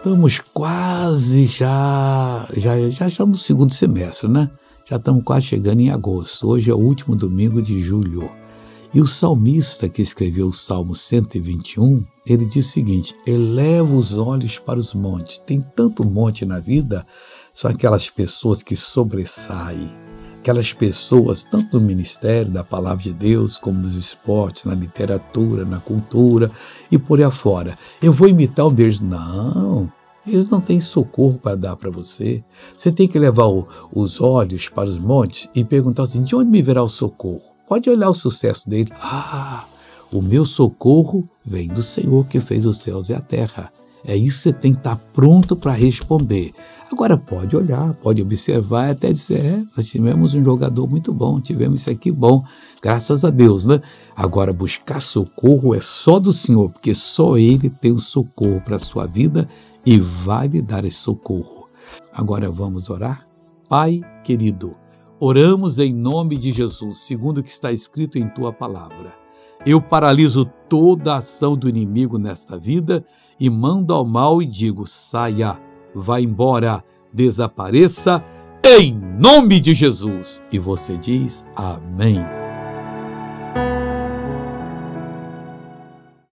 Estamos quase já, já, já estamos no segundo semestre, né? Já estamos quase chegando em agosto. Hoje é o último domingo de julho. E o salmista que escreveu o Salmo 121, ele diz o seguinte: eleva os olhos para os montes. Tem tanto monte na vida, são aquelas pessoas que sobressaem, aquelas pessoas, tanto no ministério da palavra de Deus, como nos esportes, na literatura, na cultura e por aí afora. Eu vou imitar um deles. Não, eles não têm socorro para dar para você. Você tem que levar o, os olhos para os montes e perguntar assim: de onde me virá o socorro? Pode olhar o sucesso dele. Ah, o meu socorro vem do Senhor que fez os céus e a terra. É isso que você tem que estar pronto para responder. Agora pode olhar, pode observar até dizer: é, nós tivemos um jogador muito bom, tivemos isso aqui bom, graças a Deus, né? Agora buscar socorro é só do Senhor, porque só Ele tem o socorro para a sua vida e vai lhe dar esse socorro. Agora vamos orar? Pai querido, oramos em nome de Jesus, segundo o que está escrito em tua palavra. Eu paraliso toda a ação do inimigo nesta vida e mando ao mal e digo: saia, vá embora, desapareça, em nome de Jesus. E você diz: Amém.